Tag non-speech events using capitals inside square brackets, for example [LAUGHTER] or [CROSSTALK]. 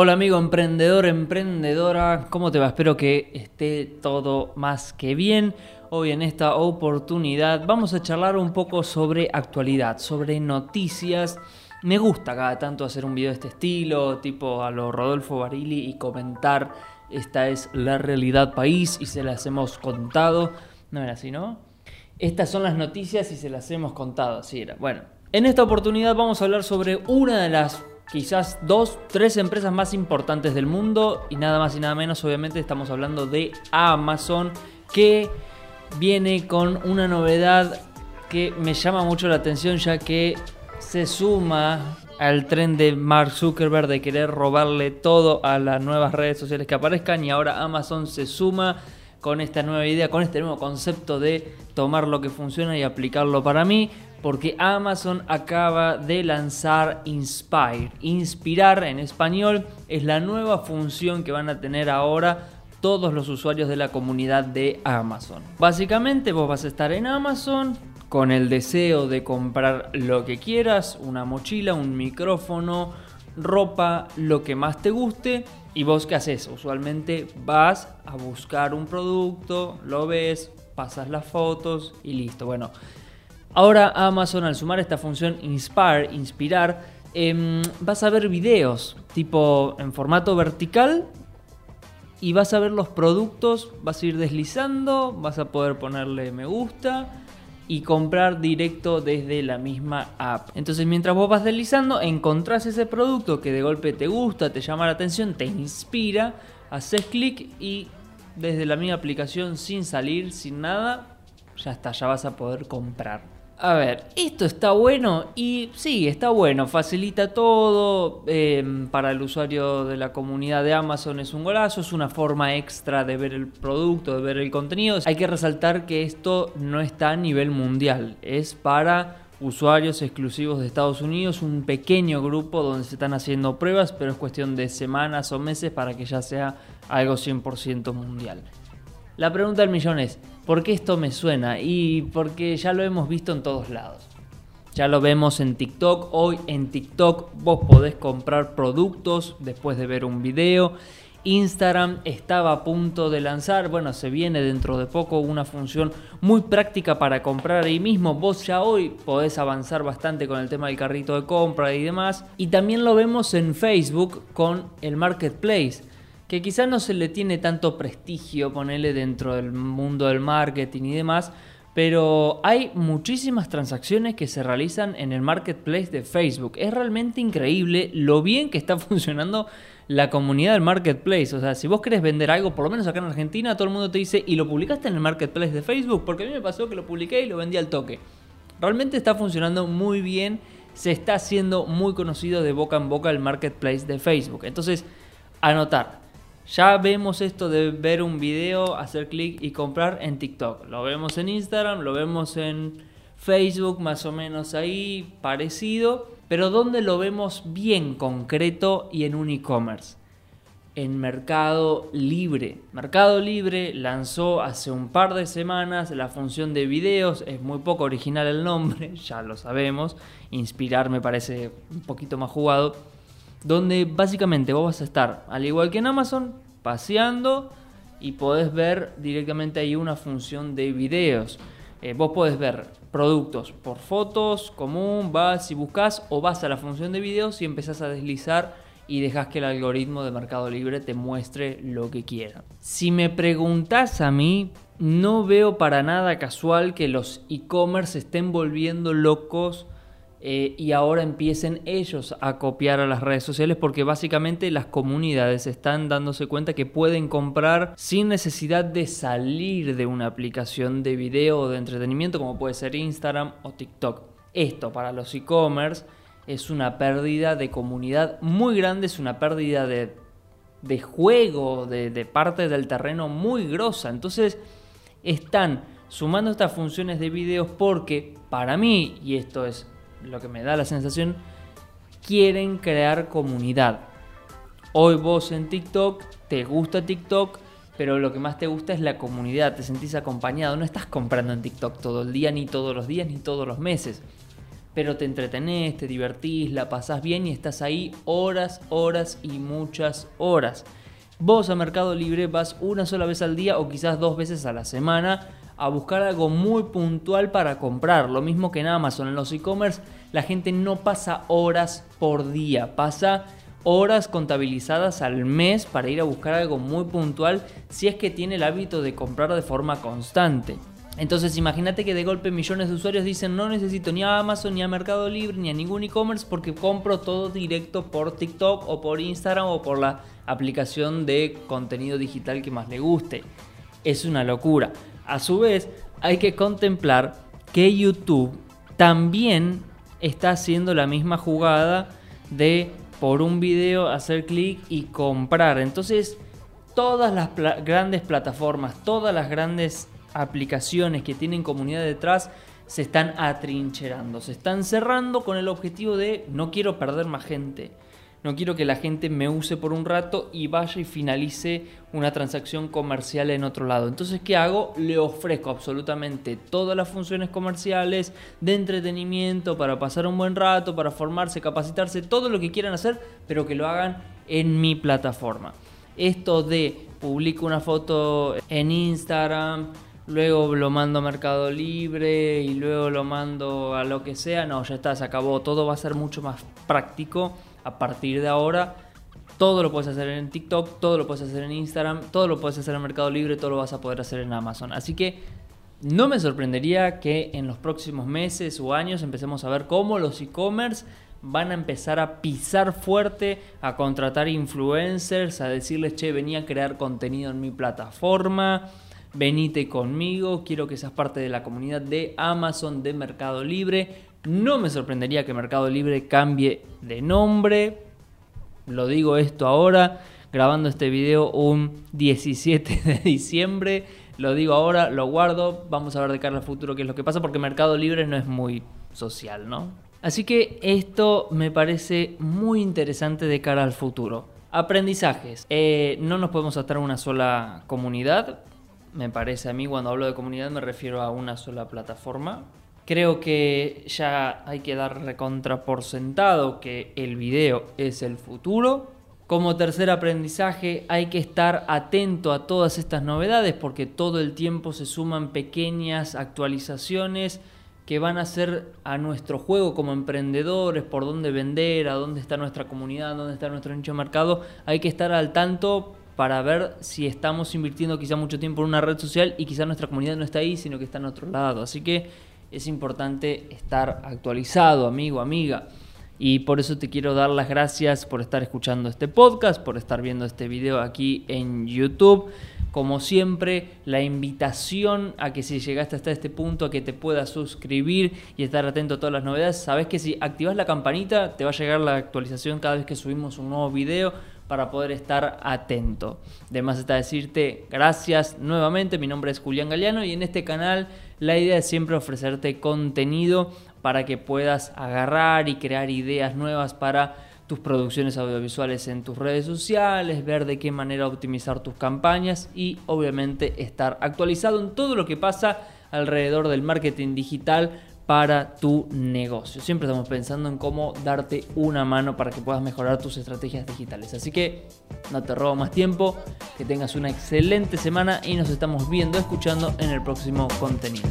Hola amigo emprendedor, emprendedora, ¿cómo te va? Espero que esté todo más que bien. Hoy en esta oportunidad vamos a charlar un poco sobre actualidad, sobre noticias. Me gusta cada tanto hacer un video de este estilo, tipo a lo Rodolfo Barili y comentar esta es la realidad país y se las hemos contado. No era así, ¿no? Estas son las noticias y se las hemos contado, así era. Bueno, en esta oportunidad vamos a hablar sobre una de las quizás dos, tres empresas más importantes del mundo y nada más y nada menos, obviamente estamos hablando de Amazon que viene con una novedad que me llama mucho la atención ya que se suma al tren de Mark Zuckerberg de querer robarle todo a las nuevas redes sociales que aparezcan y ahora Amazon se suma con esta nueva idea, con este nuevo concepto de tomar lo que funciona y aplicarlo para mí porque Amazon acaba de lanzar Inspire. Inspirar en español es la nueva función que van a tener ahora todos los usuarios de la comunidad de Amazon. Básicamente vos vas a estar en Amazon con el deseo de comprar lo que quieras, una mochila, un micrófono, ropa, lo que más te guste. ¿Y vos qué haces? Usualmente vas a buscar un producto, lo ves, pasas las fotos y listo. Bueno, Ahora Amazon al sumar esta función Inspire, inspirar, em, vas a ver videos tipo en formato vertical y vas a ver los productos, vas a ir deslizando, vas a poder ponerle me gusta y comprar directo desde la misma app. Entonces mientras vos vas deslizando, encontrás ese producto que de golpe te gusta, te llama la atención, te inspira, haces clic y desde la misma aplicación sin salir, sin nada, ya está, ya vas a poder comprar. A ver, esto está bueno y sí, está bueno, facilita todo em, para el usuario de la comunidad de Amazon es un golazo, es una forma extra de ver el producto, de ver el contenido. Hay que resaltar que esto no está a nivel mundial, es para usuarios exclusivos de Estados Unidos, un pequeño grupo donde se están haciendo pruebas, pero es cuestión de semanas o meses para que ya sea algo 100% mundial. La pregunta del millón es, ¿por qué esto me suena? Y porque ya lo hemos visto en todos lados. Ya lo vemos en TikTok. Hoy en TikTok vos podés comprar productos después de ver un video. Instagram estaba a punto de lanzar, bueno, se viene dentro de poco una función muy práctica para comprar ahí mismo. Vos ya hoy podés avanzar bastante con el tema del carrito de compra y demás. Y también lo vemos en Facebook con el Marketplace que quizás no se le tiene tanto prestigio ponerle dentro del mundo del marketing y demás, pero hay muchísimas transacciones que se realizan en el marketplace de Facebook. Es realmente increíble lo bien que está [LAUGHS] funcionando la comunidad del marketplace. O sea, si vos querés vender algo, por lo menos acá en Argentina, todo el mundo te dice, ¿y lo publicaste en el marketplace de Facebook? Porque a mí me pasó que lo publiqué y lo vendí al toque. Realmente está funcionando muy bien, se está haciendo muy conocido de boca en boca el marketplace de Facebook. Entonces, anotar ya vemos esto de ver un video, hacer clic y comprar en TikTok. Lo vemos en Instagram, lo vemos en Facebook, más o menos ahí, parecido. Pero ¿dónde lo vemos bien concreto y en un e-commerce? En Mercado Libre. Mercado Libre lanzó hace un par de semanas la función de videos. Es muy poco original el nombre, [LAUGHS] ya lo sabemos. Inspirar me parece un poquito más jugado donde básicamente vos vas a estar, al igual que en Amazon, paseando y podés ver directamente ahí una función de videos. Eh, vos podés ver productos por fotos, común, vas y buscas o vas a la función de videos y empezás a deslizar y dejas que el algoritmo de Mercado Libre te muestre lo que quiera. Si me preguntas a mí, no veo para nada casual que los e-commerce estén volviendo locos eh, y ahora empiecen ellos a copiar a las redes sociales porque básicamente las comunidades están dándose cuenta que pueden comprar sin necesidad de salir de una aplicación de video o de entretenimiento como puede ser Instagram o TikTok. Esto para los e-commerce es una pérdida de comunidad muy grande, es una pérdida de, juego, de, de parte del terreno muy grosa. Entonces están sumando estas funciones de videos porque para mí, y esto es lo que me da la sensación, quieren crear comunidad. Hoy vos en TikTok, te gusta TikTok, pero lo que más te gusta es la comunidad, te sentís acompañado, no estás comprando en TikTok todo el día, ni todos los días, ni todos los meses. pero te entretenés, te divertís, la pasás bien y estás ahí horas, horas y muchas horas. Vos a Mercado Libre vas una sola vez al día o quizás dos veces a la semana a buscar algo muy puntual para comprar. Lo mismo que en Amazon, en los e-commerce, la gente no pasa horas por día, pasa horas contabilizadas al mes para ir a buscar algo muy puntual si es que tiene el hábito de comprar de forma constante. Entonces imagínate que de golpe millones de usuarios dicen no necesito ni a Amazon, ni a Mercado Libre, ni a ningún e-commerce porque compro todo directo por TikTok o por Instagram o por la aplicación de contenido digital que más le guste. Es una locura. A su vez, hay que contemplar que YouTube también está haciendo la misma jugada de por un video hacer clic y comprar. Entonces, todas las grandes plataformas, todas las grandes aplicaciones que tienen comunidad detrás se están atrincherando, se están cerrando con el objetivo de no quiero perder más gente. No quiero que la gente me use por un rato y vaya y finalice una transacción comercial en otro lado. Entonces, ¿qué hago? Le ofrezco absolutamente todas las funciones comerciales de entretenimiento para pasar un buen rato, para formarse, capacitarse, todo lo que quieran hacer, pero que lo hagan en mi plataforma. Esto de publico una foto en Instagram, luego lo mando a Mercado Libre y luego lo mando a lo que sea. No, ya está, se acabó. Todo va a ser mucho más práctico a partir de ahora. Todo lo puedes hacer en TikTok, todo lo puedes hacer en Instagram, todo lo puedes hacer en Mercado Libre, todo lo vas a poder hacer en Amazon. Así que no me sorprendería que en los próximos meses o años empecemos a ver cómo los e-commerce van a empezar a pisar fuerte, a contratar influencers, a decirles, che, venía a crear contenido en mi plataforma venite conmigo, quiero que seas parte de la comunidad de Amazon, de Mercado Libre. No me sorprendería que Mercado Libre cambie de nombre. Lo digo esto ahora, grabando este video un 17 de diciembre. Lo digo ahora, lo guardo. Vamos a ver de cara al futuro qué es lo que pasa, porque Mercado Libre no es muy social, ¿no? Así que esto me parece muy interesante de cara al futuro. Aprendizajes. Eh, no nos podemos atar a una sola comunidad me parece a mí. Cuando hablo de comunidad me refiero a una sola plataforma. Creo que ya hay que dar recontra por sentado que el video es el futuro. Como tercer aprendizaje hay que estar atento a todas estas novedades porque todo el tiempo se suman pequeñas actualizaciones que van a hacer a nuestro juego como emprendedores, por dónde vender, a dónde está nuestra comunidad, dónde está nuestro nicho de mercado. Hay que estar al tanto para ver si estamos invirtiendo quizá mucho tiempo en una red social y quizá nuestra comunidad no está ahí, sino que está en otro lado. Así que es importante estar actualizado, amigo, amiga. Y por eso te quiero dar las gracias por estar escuchando este podcast, por estar viendo este video aquí en YouTube. Como siempre, la invitación a que si llegaste hasta este punto, a que te puedas suscribir y estar atento a todas las novedades. Sabes que si activas la campanita, te va a llegar la actualización cada vez que subimos un nuevo video para poder estar atento. Además está decirte gracias nuevamente, mi nombre es Julián Galeano y en este canal la idea es siempre ofrecerte contenido para que puedas agarrar y crear ideas nuevas para tus producciones audiovisuales en tus redes sociales, ver de qué manera optimizar tus campañas y obviamente estar actualizado en todo lo que pasa alrededor del marketing digital para tu negocio. Siempre estamos pensando en cómo darte una mano para que puedas mejorar tus estrategias digitales. Así que no te robo más tiempo, que tengas una excelente semana y nos estamos viendo, escuchando en el próximo contenido.